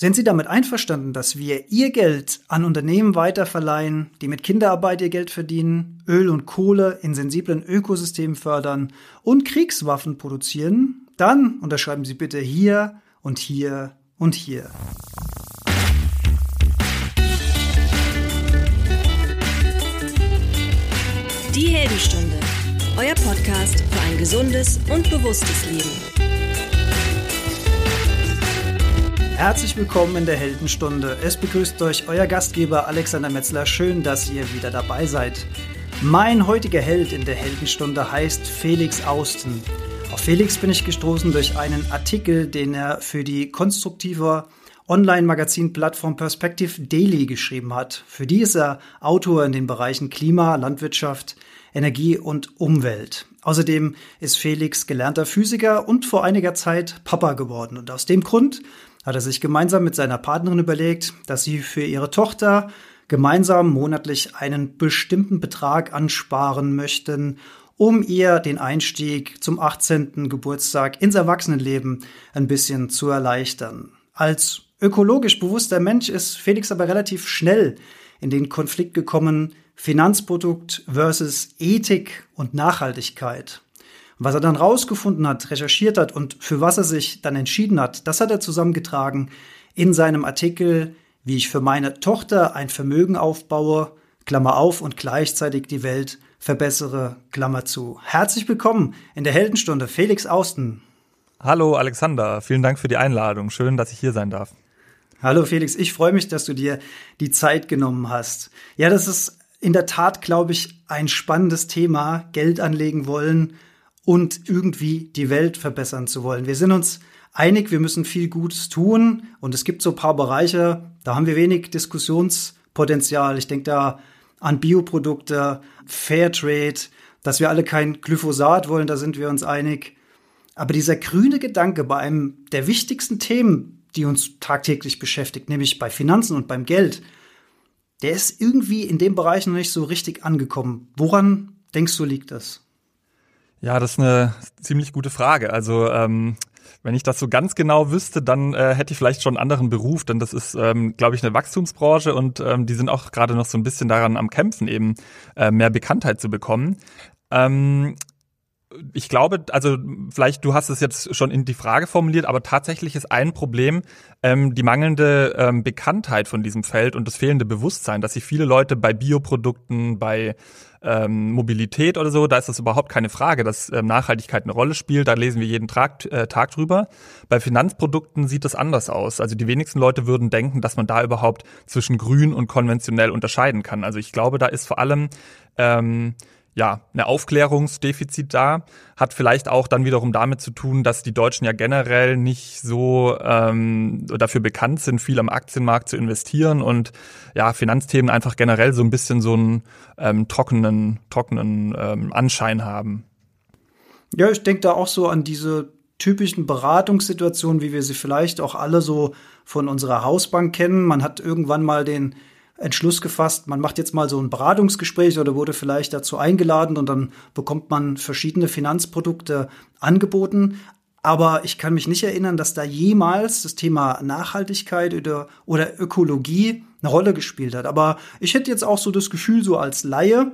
Sind Sie damit einverstanden, dass wir Ihr Geld an Unternehmen weiterverleihen, die mit Kinderarbeit ihr Geld verdienen, Öl und Kohle in sensiblen Ökosystemen fördern und Kriegswaffen produzieren? Dann unterschreiben Sie bitte hier und hier und hier. Die Heldenstunde, euer Podcast für ein gesundes und bewusstes Leben. Herzlich willkommen in der Heldenstunde. Es begrüßt euch euer Gastgeber Alexander Metzler. Schön, dass ihr wieder dabei seid. Mein heutiger Held in der Heldenstunde heißt Felix Austen. Auf Felix bin ich gestoßen durch einen Artikel, den er für die konstruktive Online-Magazin-Plattform Perspective Daily geschrieben hat. Für die ist er Autor in den Bereichen Klima, Landwirtschaft, Energie und Umwelt. Außerdem ist Felix gelernter Physiker und vor einiger Zeit Papa geworden. Und aus dem Grund hat er sich gemeinsam mit seiner Partnerin überlegt, dass sie für ihre Tochter gemeinsam monatlich einen bestimmten Betrag ansparen möchten, um ihr den Einstieg zum 18. Geburtstag ins Erwachsenenleben ein bisschen zu erleichtern. Als ökologisch bewusster Mensch ist Felix aber relativ schnell in den Konflikt gekommen, Finanzprodukt versus Ethik und Nachhaltigkeit. Was er dann rausgefunden hat, recherchiert hat und für was er sich dann entschieden hat, das hat er zusammengetragen in seinem Artikel, wie ich für meine Tochter ein Vermögen aufbaue, Klammer auf, und gleichzeitig die Welt verbessere, Klammer zu. Herzlich willkommen in der Heldenstunde, Felix Austen. Hallo Alexander, vielen Dank für die Einladung. Schön, dass ich hier sein darf. Hallo Felix, ich freue mich, dass du dir die Zeit genommen hast. Ja, das ist in der Tat, glaube ich, ein spannendes Thema, Geld anlegen wollen und irgendwie die Welt verbessern zu wollen. Wir sind uns einig, wir müssen viel Gutes tun und es gibt so ein paar Bereiche, da haben wir wenig Diskussionspotenzial. Ich denke da an Bioprodukte, Fairtrade, dass wir alle kein Glyphosat wollen, da sind wir uns einig. Aber dieser grüne Gedanke bei einem der wichtigsten Themen, die uns tagtäglich beschäftigt, nämlich bei Finanzen und beim Geld, der ist irgendwie in dem Bereich noch nicht so richtig angekommen. Woran denkst du, liegt das? Ja, das ist eine ziemlich gute Frage. Also ähm, wenn ich das so ganz genau wüsste, dann äh, hätte ich vielleicht schon einen anderen Beruf, denn das ist, ähm, glaube ich, eine Wachstumsbranche und ähm, die sind auch gerade noch so ein bisschen daran am Kämpfen, eben äh, mehr Bekanntheit zu bekommen. Ähm, ich glaube, also vielleicht du hast es jetzt schon in die Frage formuliert, aber tatsächlich ist ein Problem ähm, die mangelnde ähm, Bekanntheit von diesem Feld und das fehlende Bewusstsein, dass sich viele Leute bei Bioprodukten, bei ähm, Mobilität oder so, da ist das überhaupt keine Frage, dass ähm, Nachhaltigkeit eine Rolle spielt. Da lesen wir jeden Tag, äh, Tag drüber. Bei Finanzprodukten sieht das anders aus. Also die wenigsten Leute würden denken, dass man da überhaupt zwischen grün und konventionell unterscheiden kann. Also ich glaube, da ist vor allem ähm, ja, eine Aufklärungsdefizit da, hat vielleicht auch dann wiederum damit zu tun, dass die Deutschen ja generell nicht so ähm, dafür bekannt sind, viel am Aktienmarkt zu investieren und ja, Finanzthemen einfach generell so ein bisschen so einen ähm, trockenen, trockenen ähm, Anschein haben. Ja, ich denke da auch so an diese typischen Beratungssituationen, wie wir sie vielleicht auch alle so von unserer Hausbank kennen. Man hat irgendwann mal den Entschluss gefasst, man macht jetzt mal so ein Beratungsgespräch oder wurde vielleicht dazu eingeladen und dann bekommt man verschiedene Finanzprodukte angeboten. Aber ich kann mich nicht erinnern, dass da jemals das Thema Nachhaltigkeit oder, oder Ökologie eine Rolle gespielt hat. Aber ich hätte jetzt auch so das Gefühl, so als Laie,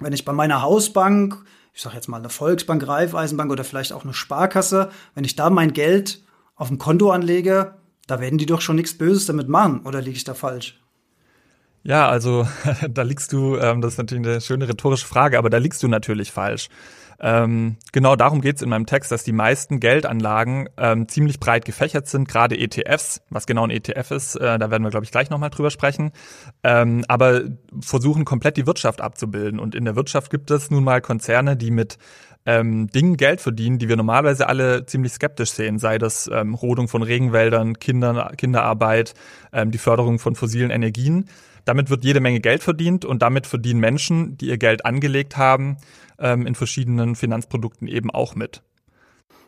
wenn ich bei meiner Hausbank, ich sage jetzt mal eine Volksbank, Raiffeisenbank oder vielleicht auch eine Sparkasse, wenn ich da mein Geld auf dem Konto anlege, da werden die doch schon nichts Böses damit machen. Oder liege ich da falsch? Ja, also da liegst du, ähm, das ist natürlich eine schöne rhetorische Frage, aber da liegst du natürlich falsch. Ähm, genau darum geht's in meinem Text, dass die meisten Geldanlagen ähm, ziemlich breit gefächert sind, gerade ETFs. Was genau ein ETF ist, äh, da werden wir, glaube ich, gleich nochmal drüber sprechen. Ähm, aber versuchen komplett die Wirtschaft abzubilden. Und in der Wirtschaft gibt es nun mal Konzerne, die mit ähm, Dingen Geld verdienen, die wir normalerweise alle ziemlich skeptisch sehen, sei das ähm, Rodung von Regenwäldern, Kinder, Kinderarbeit, ähm, die Förderung von fossilen Energien. Damit wird jede Menge Geld verdient und damit verdienen Menschen, die ihr Geld angelegt haben, ähm, in verschiedenen Finanzprodukten eben auch mit.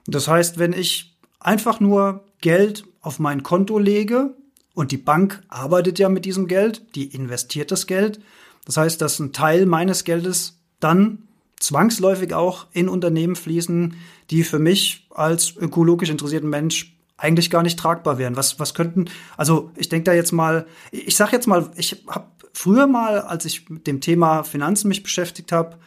Das heißt, wenn ich einfach nur Geld auf mein Konto lege und die Bank arbeitet ja mit diesem Geld, die investiert das Geld, das heißt, dass ein Teil meines Geldes dann zwangsläufig auch in Unternehmen fließen, die für mich als ökologisch interessierten Mensch eigentlich gar nicht tragbar wären. Was, was könnten, also ich denke da jetzt mal, ich sag jetzt mal, ich habe früher mal, als ich mit dem Thema Finanzen mich beschäftigt habe,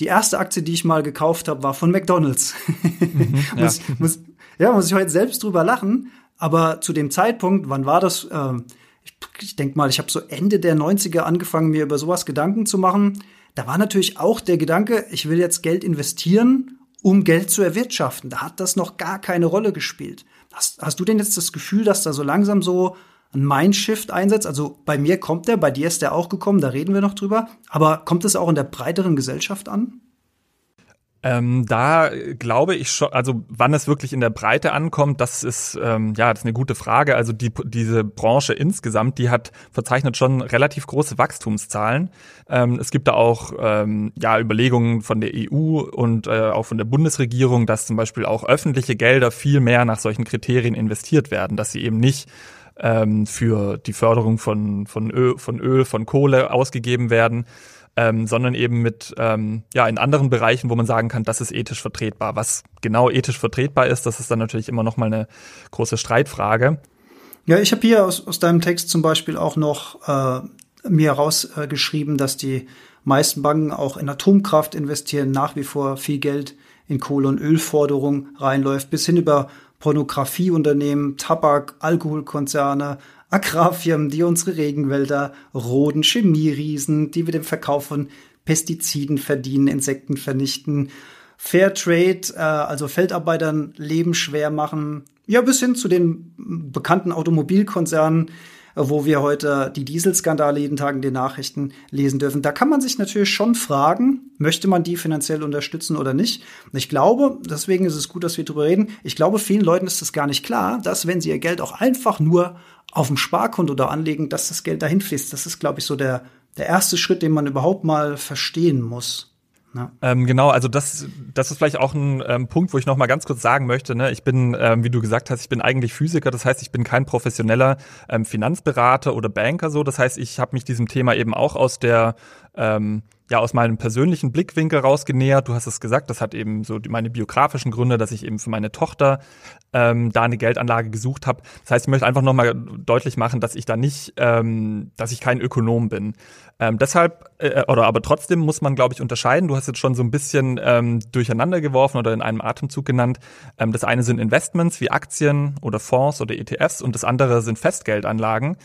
die erste Aktie, die ich mal gekauft habe, war von McDonald's. Mhm, ja. muss, muss, ja, muss ich heute selbst drüber lachen. Aber zu dem Zeitpunkt, wann war das? Ähm, ich, ich denke mal, ich habe so Ende der 90er angefangen, mir über sowas Gedanken zu machen. Da war natürlich auch der Gedanke, ich will jetzt Geld investieren, um Geld zu erwirtschaften. Da hat das noch gar keine Rolle gespielt. Hast, hast du denn jetzt das Gefühl, dass da so langsam so ein Mindshift einsetzt? Also bei mir kommt der, bei dir ist der auch gekommen, da reden wir noch drüber. Aber kommt es auch in der breiteren Gesellschaft an? Ähm, da glaube ich schon, also wann es wirklich in der Breite ankommt, das ist ähm, ja das ist eine gute Frage. Also die, diese Branche insgesamt, die hat verzeichnet schon relativ große Wachstumszahlen. Ähm, es gibt da auch ähm, ja Überlegungen von der EU und äh, auch von der Bundesregierung, dass zum Beispiel auch öffentliche Gelder viel mehr nach solchen Kriterien investiert werden, dass sie eben nicht ähm, für die Förderung von von Öl, von Öl, von Kohle ausgegeben werden ähm, sondern eben mit ähm, ja in anderen Bereichen, wo man sagen kann, das ist ethisch vertretbar. Was genau ethisch vertretbar ist, das ist dann natürlich immer noch mal eine große Streitfrage. Ja, ich habe hier aus, aus deinem Text zum Beispiel auch noch äh, mir herausgeschrieben, äh, dass die meisten Banken auch in Atomkraft investieren, nach wie vor viel Geld in Kohle- und Ölforderung reinläuft, bis hin über Pornografieunternehmen, Tabak, Alkoholkonzerne, Agrarfirmen, die unsere Regenwälder roden, Chemieriesen, die mit dem Verkauf von Pestiziden verdienen, Insekten vernichten, Fairtrade, äh, also Feldarbeitern Leben schwer machen, ja, bis hin zu den bekannten Automobilkonzernen, wo wir heute die Dieselskandale jeden Tag in den Nachrichten lesen dürfen. Da kann man sich natürlich schon fragen, möchte man die finanziell unterstützen oder nicht? Und ich glaube, deswegen ist es gut, dass wir darüber reden. Ich glaube, vielen Leuten ist es gar nicht klar, dass wenn sie ihr Geld auch einfach nur auf dem Sparkonto da anlegen, dass das Geld dahin fließt. Das ist, glaube ich, so der, der erste Schritt, den man überhaupt mal verstehen muss. Ja. Ähm, genau, also das, das ist vielleicht auch ein ähm, Punkt, wo ich noch mal ganz kurz sagen möchte. Ne? Ich bin, ähm, wie du gesagt hast, ich bin eigentlich Physiker, das heißt, ich bin kein professioneller ähm, Finanzberater oder Banker. So, das heißt, ich habe mich diesem Thema eben auch aus der ähm, ja aus meinem persönlichen Blickwinkel rausgenähert. Du hast es gesagt, das hat eben so meine biografischen Gründe, dass ich eben für meine Tochter ähm, da eine Geldanlage gesucht habe. Das heißt, ich möchte einfach nochmal deutlich machen, dass ich da nicht, ähm, dass ich kein Ökonom bin. Ähm, deshalb, äh, oder aber trotzdem muss man, glaube ich, unterscheiden. Du hast jetzt schon so ein bisschen ähm, durcheinander geworfen oder in einem Atemzug genannt. Ähm, das eine sind Investments wie Aktien oder Fonds oder ETFs und das andere sind Festgeldanlagen.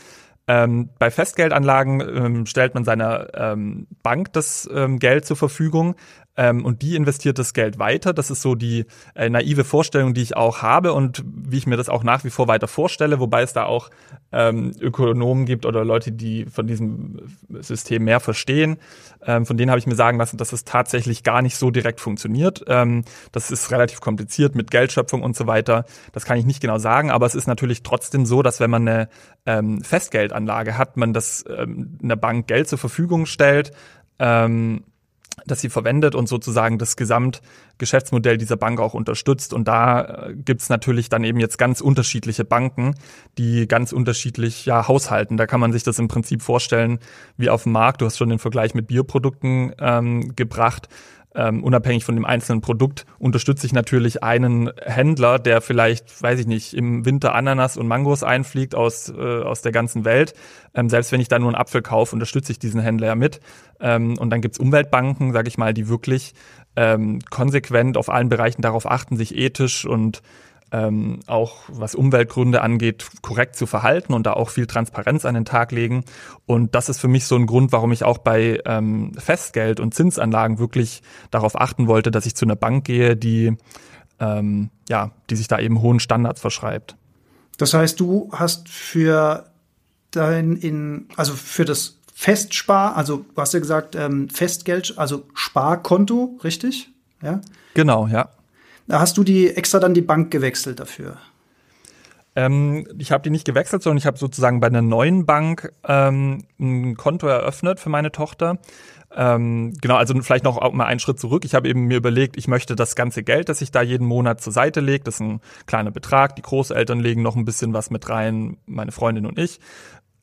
Ähm, bei Festgeldanlagen ähm, stellt man seiner ähm, Bank das ähm, Geld zur Verfügung ähm, und die investiert das Geld weiter. Das ist so die äh, naive Vorstellung, die ich auch habe und wie ich mir das auch nach wie vor weiter vorstelle, wobei es da auch ähm, Ökonomen gibt oder Leute, die von diesem System mehr verstehen. Ähm, von denen habe ich mir sagen lassen, dass es tatsächlich gar nicht so direkt funktioniert. Ähm, das ist relativ kompliziert mit Geldschöpfung und so weiter. Das kann ich nicht genau sagen, aber es ist natürlich trotzdem so, dass wenn man eine ähm, Festgeldanlage hat, man das ähm, einer Bank Geld zur Verfügung stellt. Ähm, dass sie verwendet und sozusagen das Gesamtgeschäftsmodell dieser Bank auch unterstützt. Und da äh, gibt's natürlich dann eben jetzt ganz unterschiedliche Banken, die ganz unterschiedlich ja, haushalten. Da kann man sich das im Prinzip vorstellen wie auf dem Markt. Du hast schon den Vergleich mit Bioprodukten ähm, gebracht ähm, unabhängig von dem einzelnen Produkt, unterstütze ich natürlich einen Händler, der vielleicht, weiß ich nicht, im Winter Ananas und Mangos einfliegt aus, äh, aus der ganzen Welt. Ähm, selbst wenn ich da nur einen Apfel kaufe, unterstütze ich diesen Händler ja mit. Ähm, und dann gibt's Umweltbanken, sage ich mal, die wirklich ähm, konsequent auf allen Bereichen darauf achten, sich ethisch und ähm, auch was Umweltgründe angeht, korrekt zu verhalten und da auch viel Transparenz an den Tag legen. Und das ist für mich so ein Grund, warum ich auch bei ähm, Festgeld und Zinsanlagen wirklich darauf achten wollte, dass ich zu einer Bank gehe, die ähm, ja, die sich da eben hohen Standards verschreibt. Das heißt, du hast für dein in, also für das Festspar, also du hast ja gesagt, ähm, Festgeld, also Sparkonto, richtig? Ja. Genau, ja. Hast du die extra dann die Bank gewechselt dafür? Ähm, ich habe die nicht gewechselt, sondern ich habe sozusagen bei einer neuen Bank ähm, ein Konto eröffnet für meine Tochter. Ähm, genau, also vielleicht noch mal einen Schritt zurück. Ich habe eben mir überlegt, ich möchte das ganze Geld, das ich da jeden Monat zur Seite lege, das ist ein kleiner Betrag. Die Großeltern legen noch ein bisschen was mit rein, meine Freundin und ich.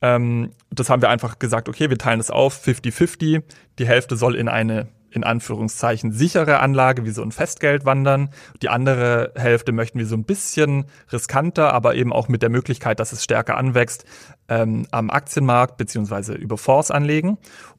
Ähm, das haben wir einfach gesagt, okay, wir teilen es auf, 50-50. Die Hälfte soll in eine in Anführungszeichen sichere Anlage wie so ein Festgeld wandern. Die andere Hälfte möchten wir so ein bisschen riskanter, aber eben auch mit der Möglichkeit, dass es stärker anwächst, ähm, am Aktienmarkt beziehungsweise über Fonds anlegen.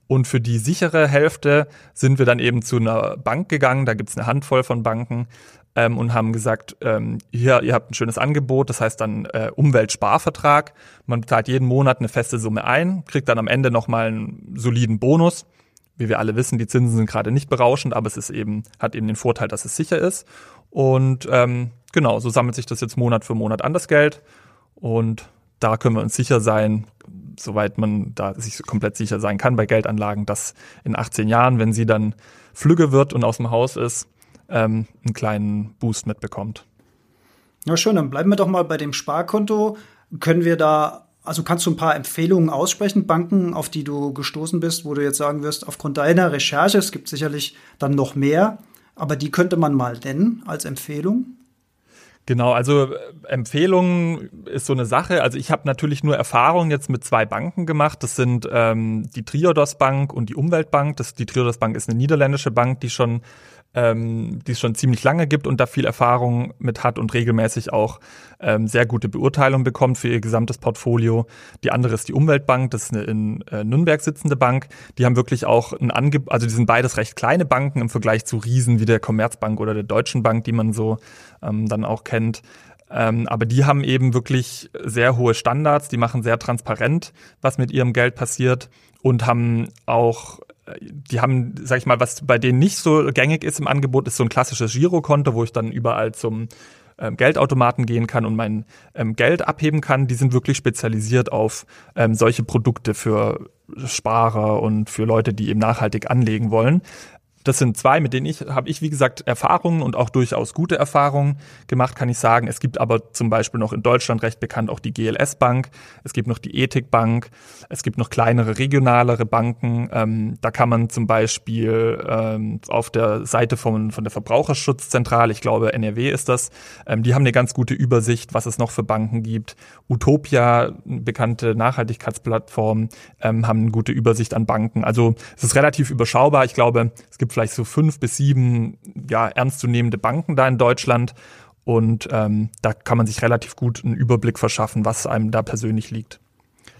Und für die sichere Hälfte sind wir dann eben zu einer Bank gegangen. Da gibt's eine Handvoll von Banken ähm, und haben gesagt, ähm, hier, ihr habt ein schönes Angebot, das heißt dann äh, Umweltsparvertrag. Man bezahlt jeden Monat eine feste Summe ein, kriegt dann am Ende nochmal einen soliden Bonus. Wie wir alle wissen, die Zinsen sind gerade nicht berauschend, aber es ist eben, hat eben den Vorteil, dass es sicher ist. Und ähm, genau, so sammelt sich das jetzt Monat für Monat an das Geld. Und da können wir uns sicher sein, soweit man da sich komplett sicher sein kann bei Geldanlagen, dass in 18 Jahren, wenn sie dann flügge wird und aus dem Haus ist, ähm, einen kleinen Boost mitbekommt. Ja, schön, dann bleiben wir doch mal bei dem Sparkonto. Können wir da, also kannst du ein paar Empfehlungen aussprechen, Banken, auf die du gestoßen bist, wo du jetzt sagen wirst, aufgrund deiner Recherche, es gibt sicherlich dann noch mehr, aber die könnte man mal nennen als Empfehlung? Genau, also äh, Empfehlungen ist so eine Sache. Also ich habe natürlich nur Erfahrungen jetzt mit zwei Banken gemacht. Das sind ähm, die Triodos Bank und die Umweltbank. Das, die Triodos Bank ist eine niederländische Bank, die schon ähm, die es schon ziemlich lange gibt und da viel Erfahrung mit hat und regelmäßig auch ähm, sehr gute Beurteilung bekommt für ihr gesamtes Portfolio. Die andere ist die Umweltbank, das ist eine in äh, Nürnberg sitzende Bank. Die haben wirklich auch ein Angebot, also die sind beides recht kleine Banken im Vergleich zu Riesen wie der Commerzbank oder der Deutschen Bank, die man so ähm, dann auch kennt. Ähm, aber die haben eben wirklich sehr hohe Standards, die machen sehr transparent, was mit ihrem Geld passiert und haben auch die haben, sag ich mal, was bei denen nicht so gängig ist im Angebot, ist so ein klassisches Girokonto, wo ich dann überall zum ähm, Geldautomaten gehen kann und mein ähm, Geld abheben kann. Die sind wirklich spezialisiert auf ähm, solche Produkte für Sparer und für Leute, die eben nachhaltig anlegen wollen. Das sind zwei, mit denen ich, habe ich, wie gesagt, Erfahrungen und auch durchaus gute Erfahrungen gemacht, kann ich sagen. Es gibt aber zum Beispiel noch in Deutschland recht bekannt auch die GLS Bank, es gibt noch die Ethik Bank, es gibt noch kleinere, regionalere Banken. Ähm, da kann man zum Beispiel ähm, auf der Seite von, von der Verbraucherschutzzentrale, ich glaube NRW ist das, ähm, die haben eine ganz gute Übersicht, was es noch für Banken gibt. Utopia, bekannte Nachhaltigkeitsplattform, ähm, haben eine gute Übersicht an Banken. Also es ist relativ überschaubar. Ich glaube, es gibt vielleicht so fünf bis sieben ja, ernstzunehmende Banken da in Deutschland. Und ähm, da kann man sich relativ gut einen Überblick verschaffen, was einem da persönlich liegt.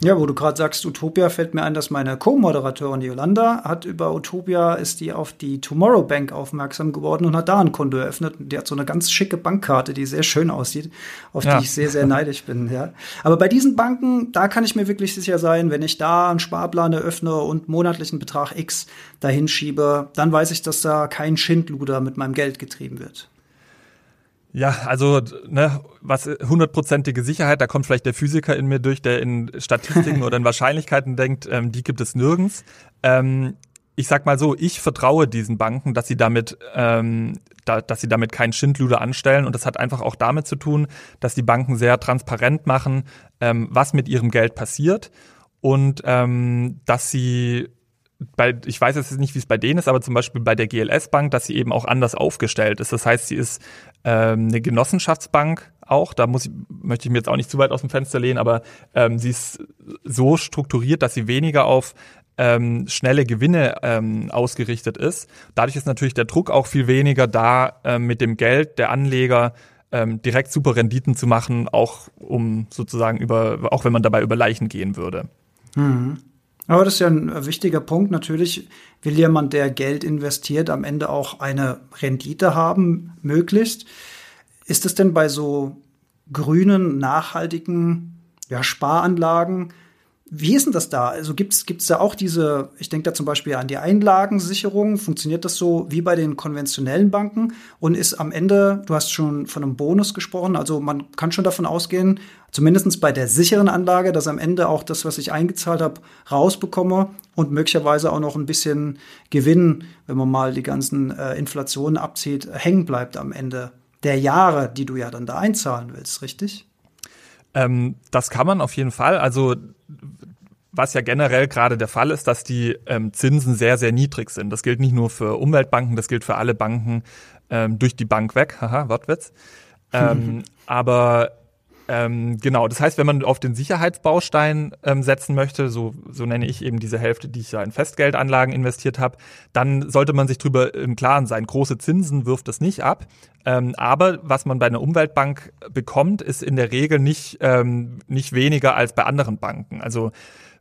Ja, wo du gerade sagst, Utopia, fällt mir ein, dass meine Co-Moderatorin Yolanda hat über Utopia, ist die auf die Tomorrow Bank aufmerksam geworden und hat da ein Konto eröffnet. Die hat so eine ganz schicke Bankkarte, die sehr schön aussieht, auf ja. die ich sehr, sehr neidisch bin. Ja. Aber bei diesen Banken, da kann ich mir wirklich sicher sein, wenn ich da einen Sparplan eröffne und monatlichen Betrag X dahin schiebe, dann weiß ich, dass da kein Schindluder mit meinem Geld getrieben wird. Ja, also ne, was hundertprozentige Sicherheit, da kommt vielleicht der Physiker in mir durch, der in Statistiken oder in Wahrscheinlichkeiten denkt, ähm, die gibt es nirgends. Ähm, ich sag mal so, ich vertraue diesen Banken, dass sie damit, ähm, da, dass sie damit keinen Schindluder anstellen. Und das hat einfach auch damit zu tun, dass die Banken sehr transparent machen, ähm, was mit ihrem Geld passiert und ähm, dass sie bei, ich weiß jetzt nicht, wie es bei denen ist, aber zum Beispiel bei der GLS Bank, dass sie eben auch anders aufgestellt ist. Das heißt, sie ist ähm, eine Genossenschaftsbank auch. Da muss ich, möchte ich mir jetzt auch nicht zu weit aus dem Fenster lehnen, aber ähm, sie ist so strukturiert, dass sie weniger auf ähm, schnelle Gewinne ähm, ausgerichtet ist. Dadurch ist natürlich der Druck auch viel weniger da, ähm, mit dem Geld der Anleger ähm, direkt super Renditen zu machen, auch um sozusagen über, auch wenn man dabei über Leichen gehen würde. Mhm. Aber das ist ja ein wichtiger Punkt. Natürlich will jemand, der Geld investiert, am Ende auch eine Rendite haben, möglichst. Ist es denn bei so grünen, nachhaltigen ja, Sparanlagen wie ist denn das da? Also gibt es da auch diese, ich denke da zum Beispiel an die Einlagensicherung, funktioniert das so wie bei den konventionellen Banken und ist am Ende, du hast schon von einem Bonus gesprochen, also man kann schon davon ausgehen, zumindest bei der sicheren Anlage, dass am Ende auch das, was ich eingezahlt habe, rausbekomme und möglicherweise auch noch ein bisschen Gewinn, wenn man mal die ganzen äh, Inflationen abzieht, hängen bleibt am Ende der Jahre, die du ja dann da einzahlen willst, richtig? Ähm, das kann man auf jeden Fall. Also was ja generell gerade der Fall ist, dass die ähm, Zinsen sehr, sehr niedrig sind. Das gilt nicht nur für Umweltbanken, das gilt für alle Banken ähm, durch die Bank weg. Haha, Wortwitz. Ähm, aber Ähm, genau, das heißt, wenn man auf den Sicherheitsbaustein ähm, setzen möchte, so, so nenne ich eben diese Hälfte, die ich da in Festgeldanlagen investiert habe, dann sollte man sich darüber im Klaren sein. Große Zinsen wirft das nicht ab. Ähm, aber was man bei einer Umweltbank bekommt, ist in der Regel nicht, ähm, nicht weniger als bei anderen Banken. Also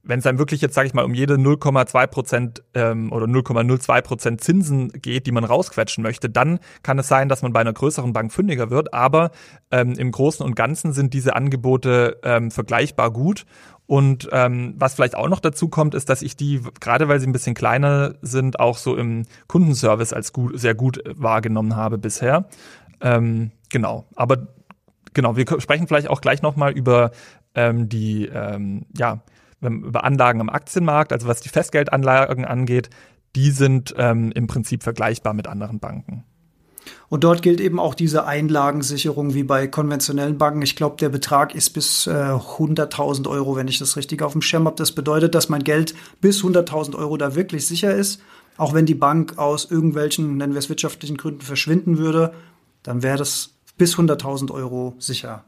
wenn es dann wirklich jetzt, sage ich mal, um jede 0,2 Prozent ähm, oder 0,02 Prozent Zinsen geht, die man rausquetschen möchte, dann kann es sein, dass man bei einer größeren Bank fündiger wird. Aber ähm, im Großen und Ganzen sind diese Angebote ähm, vergleichbar gut. Und ähm, was vielleicht auch noch dazu kommt, ist, dass ich die, gerade weil sie ein bisschen kleiner sind, auch so im Kundenservice als gut, sehr gut wahrgenommen habe bisher. Ähm, genau. Aber genau, wir sprechen vielleicht auch gleich nochmal über ähm, die, ähm, ja, über Anlagen am Aktienmarkt, also was die Festgeldanlagen angeht, die sind ähm, im Prinzip vergleichbar mit anderen Banken. Und dort gilt eben auch diese Einlagensicherung wie bei konventionellen Banken. Ich glaube, der Betrag ist bis äh, 100.000 Euro, wenn ich das richtig auf dem Schirm habe. Das bedeutet, dass mein Geld bis 100.000 Euro da wirklich sicher ist. Auch wenn die Bank aus irgendwelchen, nennen wir es wirtschaftlichen Gründen, verschwinden würde, dann wäre das bis 100.000 Euro sicher.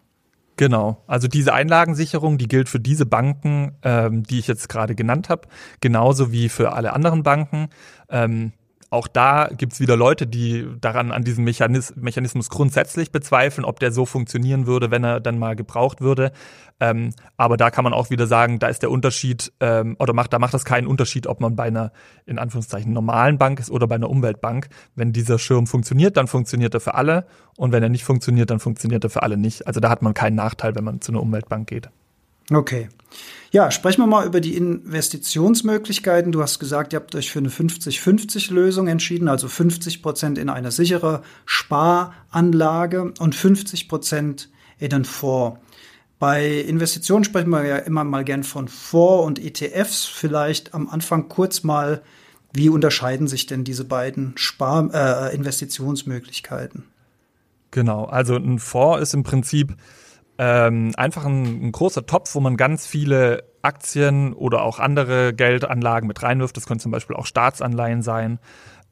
Genau, also diese Einlagensicherung, die gilt für diese Banken, ähm, die ich jetzt gerade genannt habe, genauso wie für alle anderen Banken. Ähm, auch da gibt's wieder Leute, die daran an diesem Mechanis Mechanismus grundsätzlich bezweifeln, ob der so funktionieren würde, wenn er dann mal gebraucht würde. Ähm, aber da kann man auch wieder sagen, da ist der Unterschied, ähm, oder macht, da macht das keinen Unterschied, ob man bei einer, in Anführungszeichen, normalen Bank ist oder bei einer Umweltbank. Wenn dieser Schirm funktioniert, dann funktioniert er für alle. Und wenn er nicht funktioniert, dann funktioniert er für alle nicht. Also da hat man keinen Nachteil, wenn man zu einer Umweltbank geht. Okay. Ja, sprechen wir mal über die Investitionsmöglichkeiten. Du hast gesagt, ihr habt euch für eine 50-50-Lösung entschieden, also 50 Prozent in eine sichere Sparanlage und 50 Prozent in den Fonds. Bei Investitionen sprechen wir ja immer mal gern von Fonds und ETFs. Vielleicht am Anfang kurz mal, wie unterscheiden sich denn diese beiden Spar äh, Investitionsmöglichkeiten? Genau, also ein Fonds ist im Prinzip ähm, einfach ein, ein, großer Topf, wo man ganz viele Aktien oder auch andere Geldanlagen mit reinwirft. Das können zum Beispiel auch Staatsanleihen sein.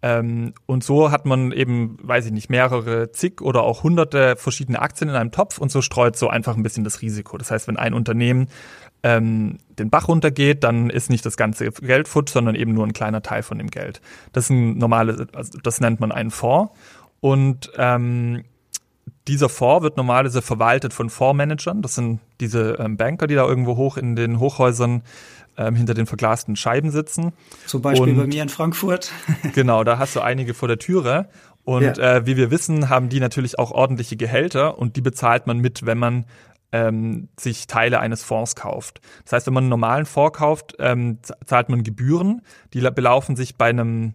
Ähm, und so hat man eben, weiß ich nicht, mehrere zig oder auch hunderte verschiedene Aktien in einem Topf und so streut so einfach ein bisschen das Risiko. Das heißt, wenn ein Unternehmen ähm, den Bach runtergeht, dann ist nicht das ganze Geld futsch, sondern eben nur ein kleiner Teil von dem Geld. Das ist ein normales, also das nennt man einen Fonds. Und ähm, dieser Fonds wird normalerweise verwaltet von Fondsmanagern. Das sind diese ähm, Banker, die da irgendwo hoch in den Hochhäusern ähm, hinter den verglasten Scheiben sitzen. Zum Beispiel Und, bei mir in Frankfurt. genau, da hast du einige vor der Türe. Und ja. äh, wie wir wissen, haben die natürlich auch ordentliche Gehälter und die bezahlt man mit, wenn man ähm, sich Teile eines Fonds kauft. Das heißt, wenn man einen normalen Fonds kauft, ähm, zahlt man Gebühren. Die belaufen sich bei einem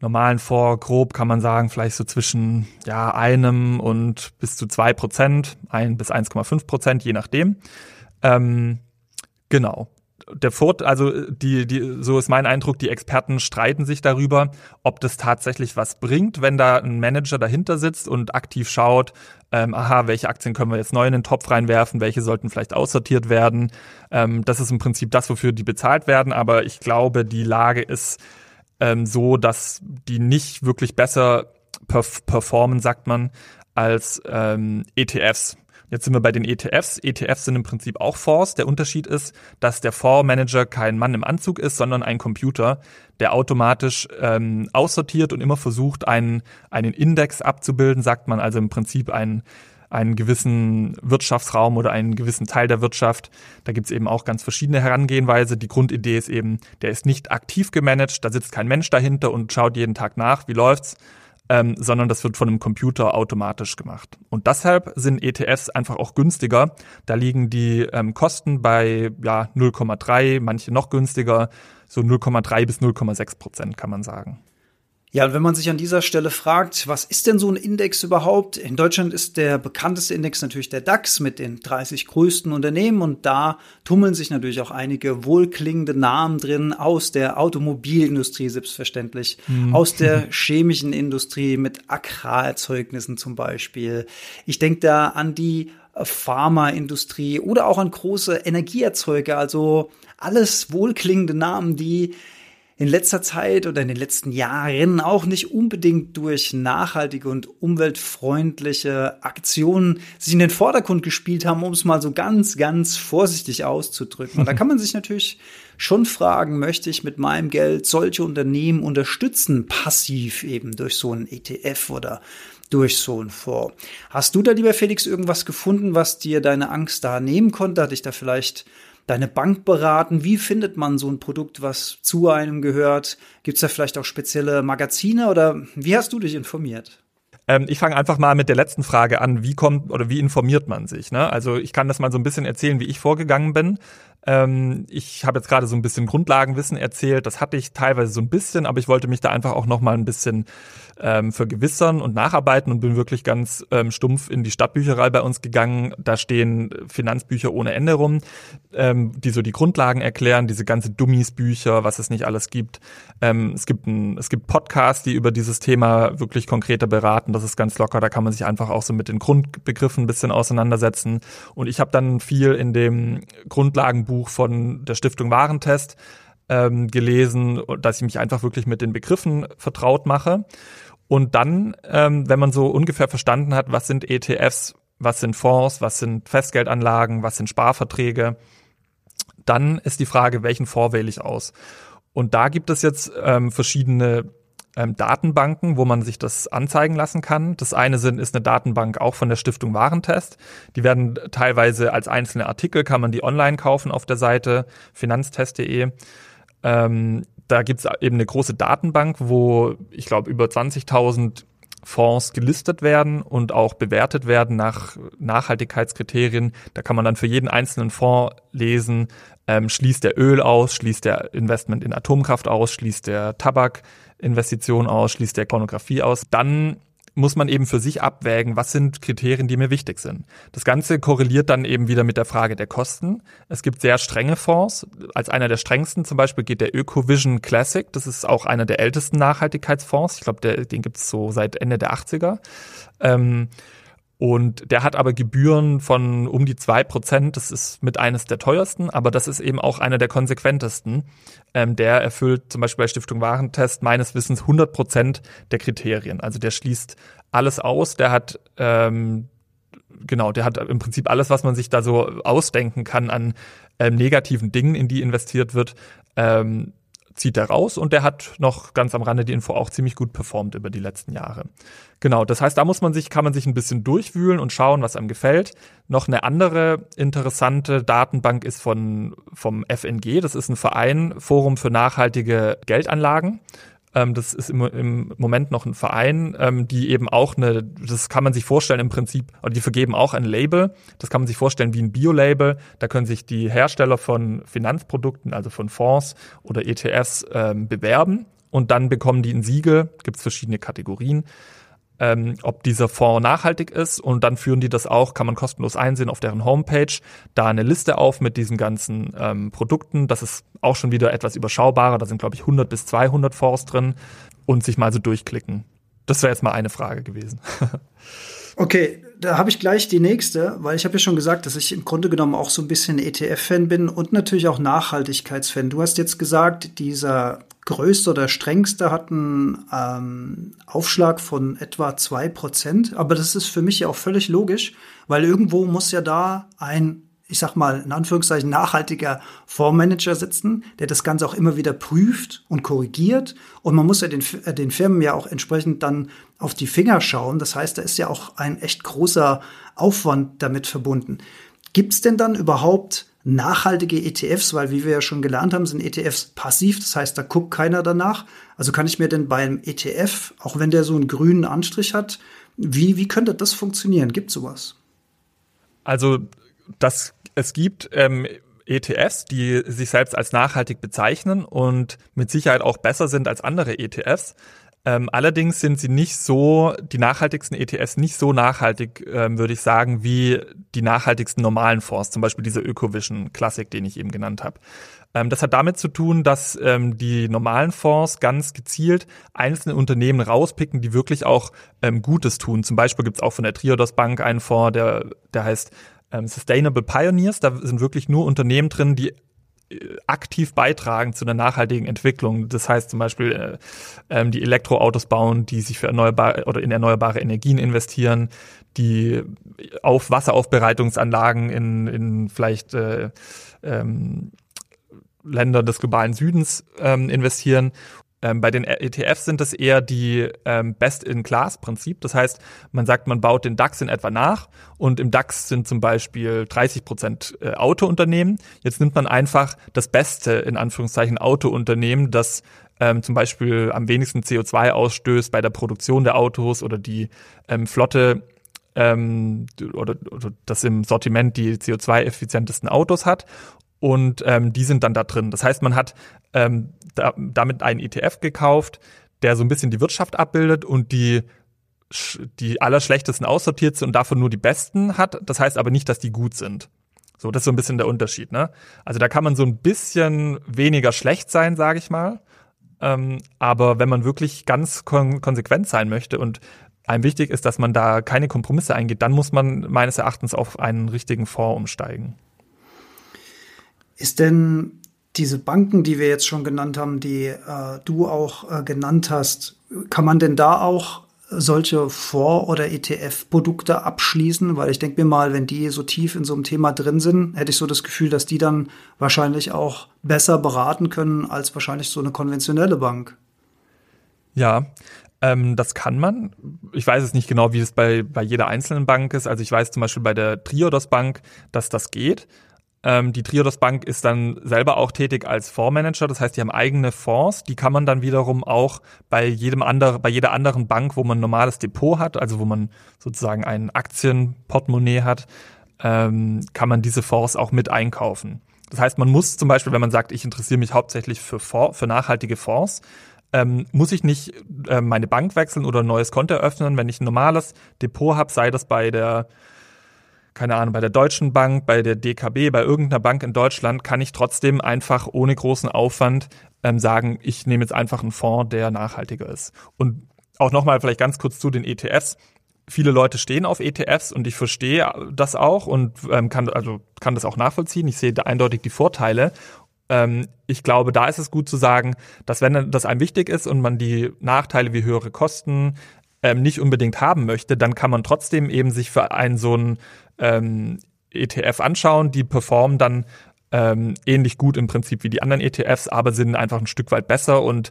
normalen Fonds grob kann man sagen, vielleicht so zwischen ja, einem und bis zu zwei Prozent, ein bis 1,5 Prozent, je nachdem. Ähm, genau. Der Fort, also die, die, so ist mein Eindruck, die Experten streiten sich darüber, ob das tatsächlich was bringt, wenn da ein Manager dahinter sitzt und aktiv schaut, ähm, aha, welche Aktien können wir jetzt neu in den Topf reinwerfen, welche sollten vielleicht aussortiert werden. Ähm, das ist im Prinzip das, wofür die bezahlt werden, aber ich glaube, die Lage ist ähm, so, dass die nicht wirklich besser perf performen, sagt man, als ähm, ETFs. Jetzt sind wir bei den ETFs. ETFs sind im Prinzip auch Fonds. Der Unterschied ist, dass der Fondsmanager kein Mann im Anzug ist, sondern ein Computer, der automatisch ähm, aussortiert und immer versucht, einen, einen Index abzubilden, sagt man also im Prinzip einen einen gewissen Wirtschaftsraum oder einen gewissen Teil der Wirtschaft. Da gibt's eben auch ganz verschiedene Herangehenweise. Die Grundidee ist eben, der ist nicht aktiv gemanagt, da sitzt kein Mensch dahinter und schaut jeden Tag nach, wie läuft's, ähm, sondern das wird von einem Computer automatisch gemacht. Und deshalb sind ETFs einfach auch günstiger. Da liegen die ähm, Kosten bei ja, 0,3, manche noch günstiger, so 0,3 bis 0,6 Prozent kann man sagen. Ja, und wenn man sich an dieser Stelle fragt, was ist denn so ein Index überhaupt? In Deutschland ist der bekannteste Index natürlich der DAX mit den 30 größten Unternehmen und da tummeln sich natürlich auch einige wohlklingende Namen drin aus der Automobilindustrie selbstverständlich, mhm. aus der chemischen Industrie mit Agrarerzeugnissen zum Beispiel. Ich denke da an die Pharmaindustrie oder auch an große Energieerzeuger, also alles wohlklingende Namen, die in letzter Zeit oder in den letzten Jahren auch nicht unbedingt durch nachhaltige und umweltfreundliche Aktionen sich in den Vordergrund gespielt haben, um es mal so ganz, ganz vorsichtig auszudrücken. Und da kann man sich natürlich schon fragen, möchte ich mit meinem Geld solche Unternehmen unterstützen, passiv eben durch so einen ETF oder durch so einen Fonds. Hast du da, lieber Felix, irgendwas gefunden, was dir deine Angst da nehmen konnte? Hat dich da vielleicht deine Bank beraten? Wie findet man so ein Produkt, was zu einem gehört? Gibt es da vielleicht auch spezielle Magazine oder wie hast du dich informiert? Ähm, ich fange einfach mal mit der letzten Frage an. Wie kommt oder wie informiert man sich? Ne? Also ich kann das mal so ein bisschen erzählen, wie ich vorgegangen bin. Ähm, ich habe jetzt gerade so ein bisschen Grundlagenwissen erzählt. Das hatte ich teilweise so ein bisschen, aber ich wollte mich da einfach auch noch mal ein bisschen ähm, vergewissern und nacharbeiten und bin wirklich ganz ähm, stumpf in die Stadtbücherei bei uns gegangen. Da stehen Finanzbücher ohne Ende rum, ähm, die so die Grundlagen erklären, diese ganze Dummies-Bücher, was es nicht alles gibt. Ähm, es gibt ein, es gibt Podcasts, die über dieses Thema wirklich konkreter beraten. Das ist ganz locker. Da kann man sich einfach auch so mit den Grundbegriffen ein bisschen auseinandersetzen. Und ich habe dann viel in dem Grundlagenbuch von der Stiftung Warentest ähm, gelesen, dass ich mich einfach wirklich mit den Begriffen vertraut mache. Und dann, ähm, wenn man so ungefähr verstanden hat, was sind ETFs, was sind Fonds, was sind Festgeldanlagen, was sind Sparverträge, dann ist die Frage, welchen Fonds wähle ich aus? Und da gibt es jetzt ähm, verschiedene ähm, Datenbanken, wo man sich das anzeigen lassen kann. Das eine sind, ist eine Datenbank auch von der Stiftung Warentest. Die werden teilweise als einzelne Artikel, kann man die online kaufen auf der Seite finanztest.de. Ähm, da gibt es eben eine große Datenbank, wo ich glaube über 20.000 Fonds gelistet werden und auch bewertet werden nach Nachhaltigkeitskriterien. Da kann man dann für jeden einzelnen Fonds lesen, ähm, schließt der Öl aus, schließt der Investment in Atomkraft aus, schließt der Tabakinvestition aus, schließt der Pornografie aus. Dann muss man eben für sich abwägen, was sind Kriterien, die mir wichtig sind. Das Ganze korreliert dann eben wieder mit der Frage der Kosten. Es gibt sehr strenge Fonds. Als einer der strengsten zum Beispiel geht der Ökovision Classic. Das ist auch einer der ältesten Nachhaltigkeitsfonds. Ich glaube, den gibt es so seit Ende der 80er. Ähm, und der hat aber Gebühren von um die zwei Prozent. Das ist mit eines der teuersten, aber das ist eben auch einer der konsequentesten. Ähm, der erfüllt zum Beispiel bei Stiftung Warentest meines Wissens 100 Prozent der Kriterien. Also der schließt alles aus. Der hat ähm, genau, der hat im Prinzip alles, was man sich da so ausdenken kann an ähm, negativen Dingen, in die investiert wird. Ähm, zieht er raus und der hat noch ganz am Rande die Info auch ziemlich gut performt über die letzten Jahre. Genau, das heißt, da muss man sich, kann man sich ein bisschen durchwühlen und schauen, was einem gefällt. Noch eine andere interessante Datenbank ist von, vom FNG. Das ist ein Verein, Forum für nachhaltige Geldanlagen. Ähm, das ist im, im, Moment noch ein Verein, ähm, die eben auch eine, das kann man sich vorstellen im Prinzip, oder die vergeben auch ein Label. Das kann man sich vorstellen wie ein Bio-Label. Da können sich die Hersteller von Finanzprodukten, also von Fonds oder ETFs, ähm, bewerben und dann bekommen die ein Siegel. Gibt es verschiedene Kategorien ähm, ob dieser Fonds nachhaltig ist und dann führen die das auch, kann man kostenlos einsehen auf deren Homepage, da eine Liste auf mit diesen ganzen ähm, Produkten. Das ist auch schon wieder etwas überschaubarer, da sind glaube ich 100 bis 200 Fonds drin und sich mal so durchklicken. Das wäre jetzt mal eine Frage gewesen. Okay, da habe ich gleich die nächste, weil ich habe ja schon gesagt, dass ich im Grunde genommen auch so ein bisschen ETF-Fan bin und natürlich auch Nachhaltigkeitsfan. Du hast jetzt gesagt, dieser größte oder strengste hat einen ähm, Aufschlag von etwa zwei Prozent. Aber das ist für mich ja auch völlig logisch, weil irgendwo muss ja da ein ich sag mal, in Anführungszeichen nachhaltiger Fondsmanager sitzen, der das Ganze auch immer wieder prüft und korrigiert. Und man muss ja den, äh, den Firmen ja auch entsprechend dann auf die Finger schauen. Das heißt, da ist ja auch ein echt großer Aufwand damit verbunden. Gibt es denn dann überhaupt nachhaltige ETFs? Weil, wie wir ja schon gelernt haben, sind ETFs passiv. Das heißt, da guckt keiner danach. Also kann ich mir denn beim ETF, auch wenn der so einen grünen Anstrich hat, wie, wie könnte das funktionieren? Gibt sowas? Also das es gibt ähm, ETFs, die sich selbst als nachhaltig bezeichnen und mit Sicherheit auch besser sind als andere ETFs. Ähm, allerdings sind sie nicht so, die nachhaltigsten ETFs nicht so nachhaltig, ähm, würde ich sagen, wie die nachhaltigsten normalen Fonds, zum Beispiel dieser Ökovision Classic, den ich eben genannt habe. Ähm, das hat damit zu tun, dass ähm, die normalen Fonds ganz gezielt einzelne Unternehmen rauspicken, die wirklich auch ähm, Gutes tun. Zum Beispiel gibt es auch von der Triodos Bank einen Fonds, der, der heißt ähm, Sustainable Pioneers. Da sind wirklich nur Unternehmen drin, die aktiv beitragen zu einer nachhaltigen Entwicklung. Das heißt zum Beispiel äh, ähm, die Elektroautos bauen, die sich für erneuerbare oder in erneuerbare Energien investieren, die auf Wasseraufbereitungsanlagen in, in vielleicht äh, ähm, Länder des globalen Südens ähm, investieren ähm, bei den ETFs sind es eher die ähm, Best-in-Class-Prinzip. Das heißt, man sagt, man baut den DAX in etwa nach und im DAX sind zum Beispiel 30 Prozent äh, Autounternehmen. Jetzt nimmt man einfach das beste, in Anführungszeichen, Autounternehmen, das ähm, zum Beispiel am wenigsten CO2 ausstößt bei der Produktion der Autos oder die ähm, Flotte ähm, oder, oder das im Sortiment die CO2-effizientesten Autos hat und ähm, die sind dann da drin. Das heißt, man hat ähm, da, damit einen ETF gekauft, der so ein bisschen die Wirtschaft abbildet und die die allerschlechtesten aussortiert sind und davon nur die besten hat. Das heißt aber nicht, dass die gut sind. So, das ist so ein bisschen der Unterschied. Ne? Also da kann man so ein bisschen weniger schlecht sein, sage ich mal. Ähm, aber wenn man wirklich ganz kon konsequent sein möchte und einem wichtig ist, dass man da keine Kompromisse eingeht, dann muss man meines Erachtens auf einen richtigen Fonds umsteigen. Ist denn diese Banken, die wir jetzt schon genannt haben, die äh, du auch äh, genannt hast, kann man denn da auch solche Fonds- oder ETF-Produkte abschließen? Weil ich denke mir mal, wenn die so tief in so einem Thema drin sind, hätte ich so das Gefühl, dass die dann wahrscheinlich auch besser beraten können als wahrscheinlich so eine konventionelle Bank. Ja, ähm, das kann man. Ich weiß es nicht genau, wie es bei, bei jeder einzelnen Bank ist. Also ich weiß zum Beispiel bei der Triodos Bank, dass das geht. Ähm, die Triodos Bank ist dann selber auch tätig als Fondsmanager. Das heißt, die haben eigene Fonds. Die kann man dann wiederum auch bei jedem anderen, bei jeder anderen Bank, wo man ein normales Depot hat, also wo man sozusagen ein Aktienportemonnaie hat, ähm, kann man diese Fonds auch mit einkaufen. Das heißt, man muss zum Beispiel, wenn man sagt, ich interessiere mich hauptsächlich für, Fonds, für nachhaltige Fonds, ähm, muss ich nicht äh, meine Bank wechseln oder ein neues Konto eröffnen, wenn ich ein normales Depot habe, sei das bei der keine Ahnung, bei der Deutschen Bank, bei der DKB, bei irgendeiner Bank in Deutschland kann ich trotzdem einfach ohne großen Aufwand ähm, sagen, ich nehme jetzt einfach einen Fonds, der nachhaltiger ist. Und auch nochmal vielleicht ganz kurz zu den ETFs. Viele Leute stehen auf ETFs und ich verstehe das auch und ähm, kann, also kann das auch nachvollziehen. Ich sehe da eindeutig die Vorteile. Ähm, ich glaube, da ist es gut zu sagen, dass wenn das einem wichtig ist und man die Nachteile wie höhere Kosten, ähm, nicht unbedingt haben möchte, dann kann man trotzdem eben sich für einen so einen ähm, ETF anschauen. Die performen dann ähm, ähnlich gut im Prinzip wie die anderen ETFs, aber sind einfach ein Stück weit besser und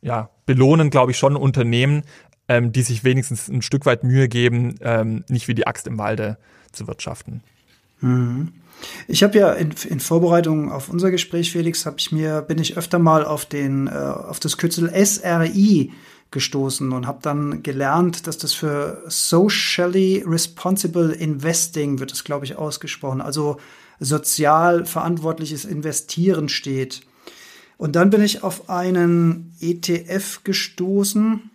ja, belohnen, glaube ich, schon Unternehmen, ähm, die sich wenigstens ein Stück weit Mühe geben, ähm, nicht wie die Axt im Walde zu wirtschaften. Mhm. Ich habe ja in, in, Vorbereitung auf unser Gespräch, Felix, habe ich mir bin ich öfter mal auf den äh, auf das Kürzel SRI gestoßen und habe dann gelernt, dass das für Socially Responsible Investing wird es, glaube ich, ausgesprochen, also sozial verantwortliches Investieren steht. Und dann bin ich auf einen ETF gestoßen,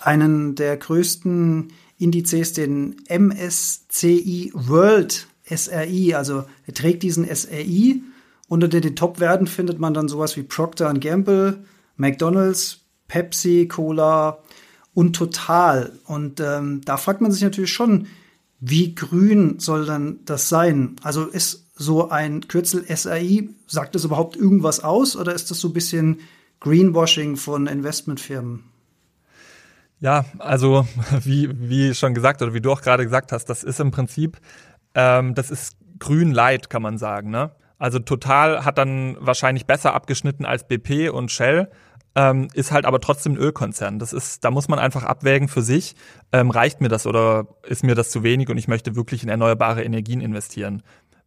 einen der größten Indizes, den MSCI World SRI, also er trägt diesen SRI. Unter den Top-Werten findet man dann sowas wie Procter Gamble, McDonald's, Pepsi, Cola und Total. Und ähm, da fragt man sich natürlich schon, wie grün soll dann das sein? Also ist so ein Kürzel SAI, sagt das überhaupt irgendwas aus oder ist das so ein bisschen Greenwashing von Investmentfirmen? Ja, also wie, wie schon gesagt oder wie du auch gerade gesagt hast, das ist im Prinzip, ähm, das ist grün light, kann man sagen. Ne? Also Total hat dann wahrscheinlich besser abgeschnitten als BP und Shell, ähm, ist halt aber trotzdem ein Ölkonzern. Das ist, da muss man einfach abwägen für sich, ähm, reicht mir das oder ist mir das zu wenig und ich möchte wirklich in erneuerbare Energien investieren.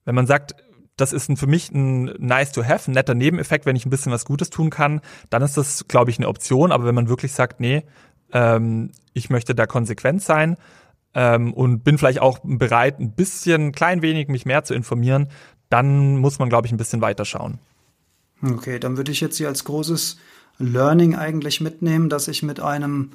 Wenn man sagt, das ist ein, für mich ein nice to have, ein netter Nebeneffekt, wenn ich ein bisschen was Gutes tun kann, dann ist das, glaube ich, eine Option. Aber wenn man wirklich sagt, nee, ähm, ich möchte da konsequent sein ähm, und bin vielleicht auch bereit, ein bisschen, klein wenig mich mehr zu informieren, dann muss man, glaube ich, ein bisschen weiter. Okay, dann würde ich jetzt hier als großes Learning eigentlich mitnehmen, dass ich mit einem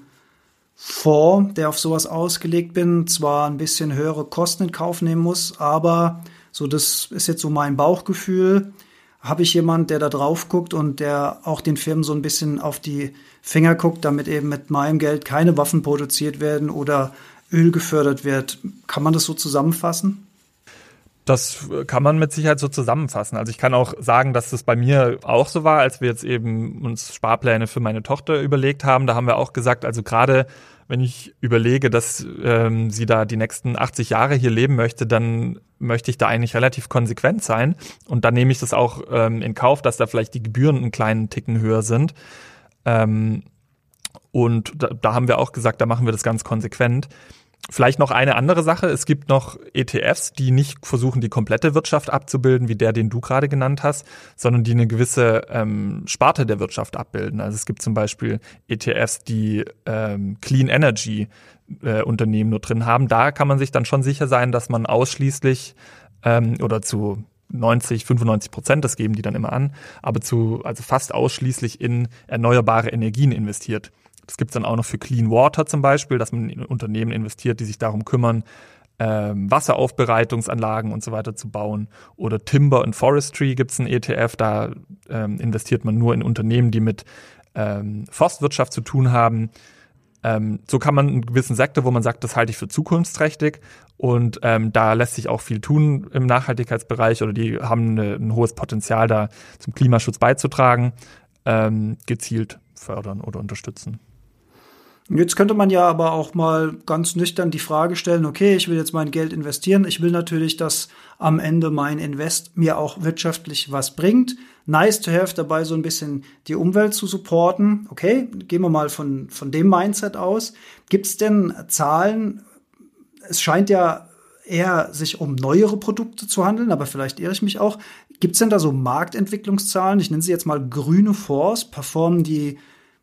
Fonds, der auf sowas ausgelegt bin, zwar ein bisschen höhere Kosten in Kauf nehmen muss, aber so das ist jetzt so mein Bauchgefühl. Habe ich jemand, der da drauf guckt und der auch den Firmen so ein bisschen auf die Finger guckt, damit eben mit meinem Geld keine Waffen produziert werden oder Öl gefördert wird. Kann man das so zusammenfassen? Das kann man mit Sicherheit so zusammenfassen. Also ich kann auch sagen, dass das bei mir auch so war, als wir jetzt eben uns Sparpläne für meine Tochter überlegt haben. Da haben wir auch gesagt, also gerade wenn ich überlege, dass ähm, sie da die nächsten 80 Jahre hier leben möchte, dann möchte ich da eigentlich relativ konsequent sein. Und dann nehme ich das auch ähm, in Kauf, dass da vielleicht die Gebühren einen kleinen Ticken höher sind. Ähm, und da, da haben wir auch gesagt, da machen wir das ganz konsequent. Vielleicht noch eine andere Sache. Es gibt noch ETFs, die nicht versuchen, die komplette Wirtschaft abzubilden, wie der, den du gerade genannt hast, sondern die eine gewisse ähm, Sparte der Wirtschaft abbilden. Also es gibt zum Beispiel ETFs, die ähm, Clean Energy äh, Unternehmen nur drin haben. Da kann man sich dann schon sicher sein, dass man ausschließlich ähm, oder zu 90, 95 Prozent, das geben die dann immer an, aber zu, also fast ausschließlich in erneuerbare Energien investiert. Das gibt's dann auch noch für Clean Water zum Beispiel, dass man in Unternehmen investiert, die sich darum kümmern, ähm, Wasseraufbereitungsanlagen und so weiter zu bauen. Oder Timber and Forestry gibt's einen ETF, da ähm, investiert man nur in Unternehmen, die mit ähm, Forstwirtschaft zu tun haben. Ähm, so kann man einen gewissen Sektor, wo man sagt, das halte ich für zukunftsträchtig und ähm, da lässt sich auch viel tun im Nachhaltigkeitsbereich oder die haben eine, ein hohes Potenzial, da zum Klimaschutz beizutragen, ähm, gezielt fördern oder unterstützen. Jetzt könnte man ja aber auch mal ganz nüchtern die Frage stellen, okay, ich will jetzt mein Geld investieren. Ich will natürlich, dass am Ende mein Invest mir auch wirtschaftlich was bringt. Nice to have dabei so ein bisschen die Umwelt zu supporten. Okay, gehen wir mal von, von dem Mindset aus. Gibt es denn Zahlen? Es scheint ja eher sich um neuere Produkte zu handeln, aber vielleicht irre ich mich auch. Gibt es denn da so Marktentwicklungszahlen? Ich nenne sie jetzt mal grüne Fonds. Performen die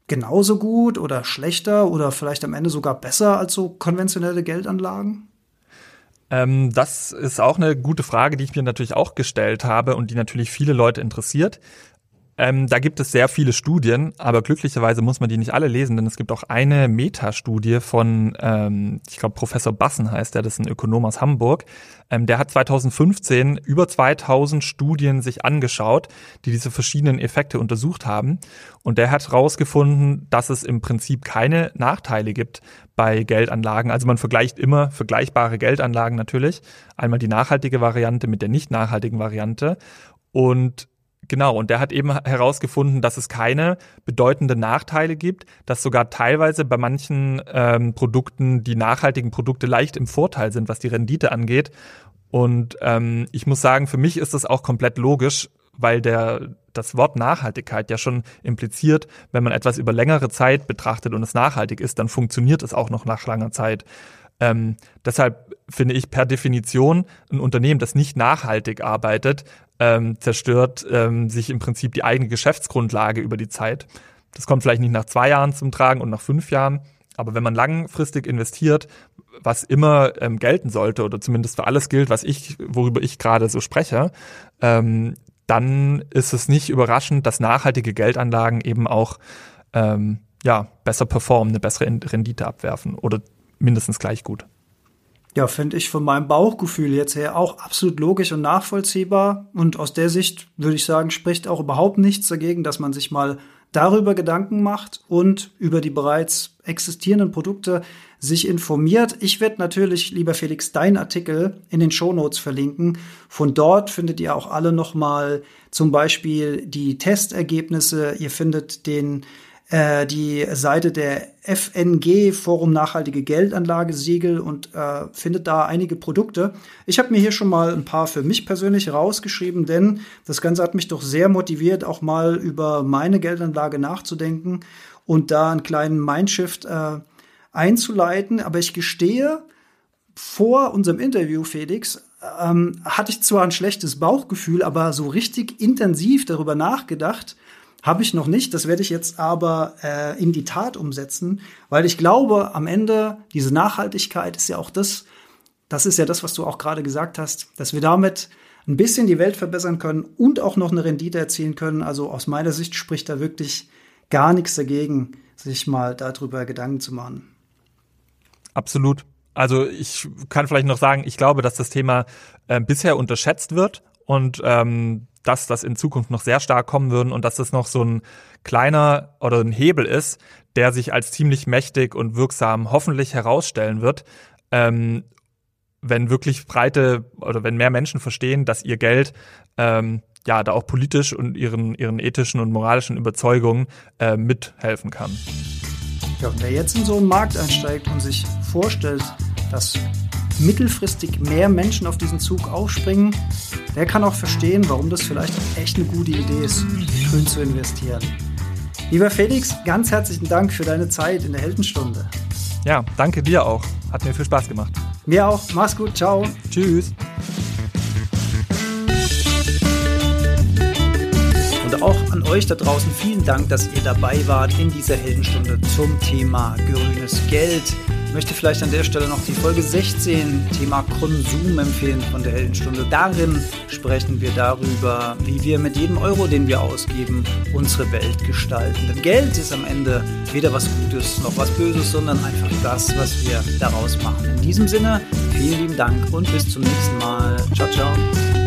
genauso gut oder schlechter oder vielleicht am Ende sogar besser als so konventionelle Geldanlagen? Ähm, das ist auch eine gute Frage, die ich mir natürlich auch gestellt habe und die natürlich viele Leute interessiert. Ähm, da gibt es sehr viele Studien, aber glücklicherweise muss man die nicht alle lesen, denn es gibt auch eine Metastudie von, ähm, ich glaube, Professor Bassen heißt der, das ist ein Ökonom aus Hamburg. Ähm, der hat 2015 über 2000 Studien sich angeschaut, die diese verschiedenen Effekte untersucht haben. Und der hat herausgefunden, dass es im Prinzip keine Nachteile gibt bei Geldanlagen. Also man vergleicht immer vergleichbare Geldanlagen natürlich. Einmal die nachhaltige Variante mit der nicht nachhaltigen Variante. Und Genau, und der hat eben herausgefunden, dass es keine bedeutenden Nachteile gibt, dass sogar teilweise bei manchen ähm, Produkten die nachhaltigen Produkte leicht im Vorteil sind, was die Rendite angeht. Und ähm, ich muss sagen, für mich ist das auch komplett logisch, weil der das Wort Nachhaltigkeit ja schon impliziert, wenn man etwas über längere Zeit betrachtet und es nachhaltig ist, dann funktioniert es auch noch nach langer Zeit. Ähm, deshalb finde ich per Definition ein Unternehmen, das nicht nachhaltig arbeitet, ähm, zerstört ähm, sich im Prinzip die eigene Geschäftsgrundlage über die Zeit. Das kommt vielleicht nicht nach zwei Jahren zum Tragen und nach fünf Jahren, aber wenn man langfristig investiert, was immer ähm, gelten sollte oder zumindest für alles gilt, was ich, worüber ich gerade so spreche, ähm, dann ist es nicht überraschend, dass nachhaltige Geldanlagen eben auch ähm, ja besser performen, eine bessere Rendite abwerfen oder mindestens gleich gut. Ja, finde ich von meinem Bauchgefühl jetzt her auch absolut logisch und nachvollziehbar. Und aus der Sicht würde ich sagen, spricht auch überhaupt nichts dagegen, dass man sich mal darüber Gedanken macht und über die bereits existierenden Produkte sich informiert. Ich werde natürlich, lieber Felix, deinen Artikel in den Shownotes verlinken. Von dort findet ihr auch alle nochmal zum Beispiel die Testergebnisse. Ihr findet den äh, die Seite der FNG Forum Nachhaltige Geldanlage Siegel und äh, findet da einige Produkte. Ich habe mir hier schon mal ein paar für mich persönlich rausgeschrieben, denn das Ganze hat mich doch sehr motiviert, auch mal über meine Geldanlage nachzudenken und da einen kleinen Mindshift äh, einzuleiten. Aber ich gestehe, vor unserem Interview, Felix, ähm, hatte ich zwar ein schlechtes Bauchgefühl, aber so richtig intensiv darüber nachgedacht, habe ich noch nicht. Das werde ich jetzt aber äh, in die Tat umsetzen, weil ich glaube, am Ende diese Nachhaltigkeit ist ja auch das, das ist ja das, was du auch gerade gesagt hast, dass wir damit ein bisschen die Welt verbessern können und auch noch eine Rendite erzielen können. Also aus meiner Sicht spricht da wirklich gar nichts dagegen, sich mal darüber Gedanken zu machen. Absolut. Also ich kann vielleicht noch sagen, ich glaube, dass das Thema äh, bisher unterschätzt wird und ähm, dass das in Zukunft noch sehr stark kommen würden und dass das noch so ein kleiner oder ein Hebel ist, der sich als ziemlich mächtig und wirksam hoffentlich herausstellen wird. Ähm, wenn wirklich breite oder wenn mehr Menschen verstehen, dass ihr Geld ähm, ja da auch politisch und ihren, ihren ethischen und moralischen Überzeugungen äh, mithelfen kann. Ja, wer jetzt in so einen Markt einsteigt und sich vorstellt, dass mittelfristig mehr Menschen auf diesen Zug aufspringen, der kann auch verstehen, warum das vielleicht auch echt eine gute Idee ist, grün zu investieren. Lieber Felix, ganz herzlichen Dank für deine Zeit in der Heldenstunde. Ja, danke dir auch. Hat mir viel Spaß gemacht. Mir auch. Mach's gut. Ciao. Tschüss. Und auch an euch da draußen vielen Dank, dass ihr dabei wart in dieser Heldenstunde zum Thema grünes Geld. Möchte vielleicht an der Stelle noch die Folge 16, Thema Konsum empfehlen von der Heldenstunde. Darin sprechen wir darüber, wie wir mit jedem Euro, den wir ausgeben, unsere Welt gestalten. Denn Geld ist am Ende weder was Gutes noch was Böses, sondern einfach das, was wir daraus machen. In diesem Sinne, vielen lieben Dank und bis zum nächsten Mal. Ciao, ciao.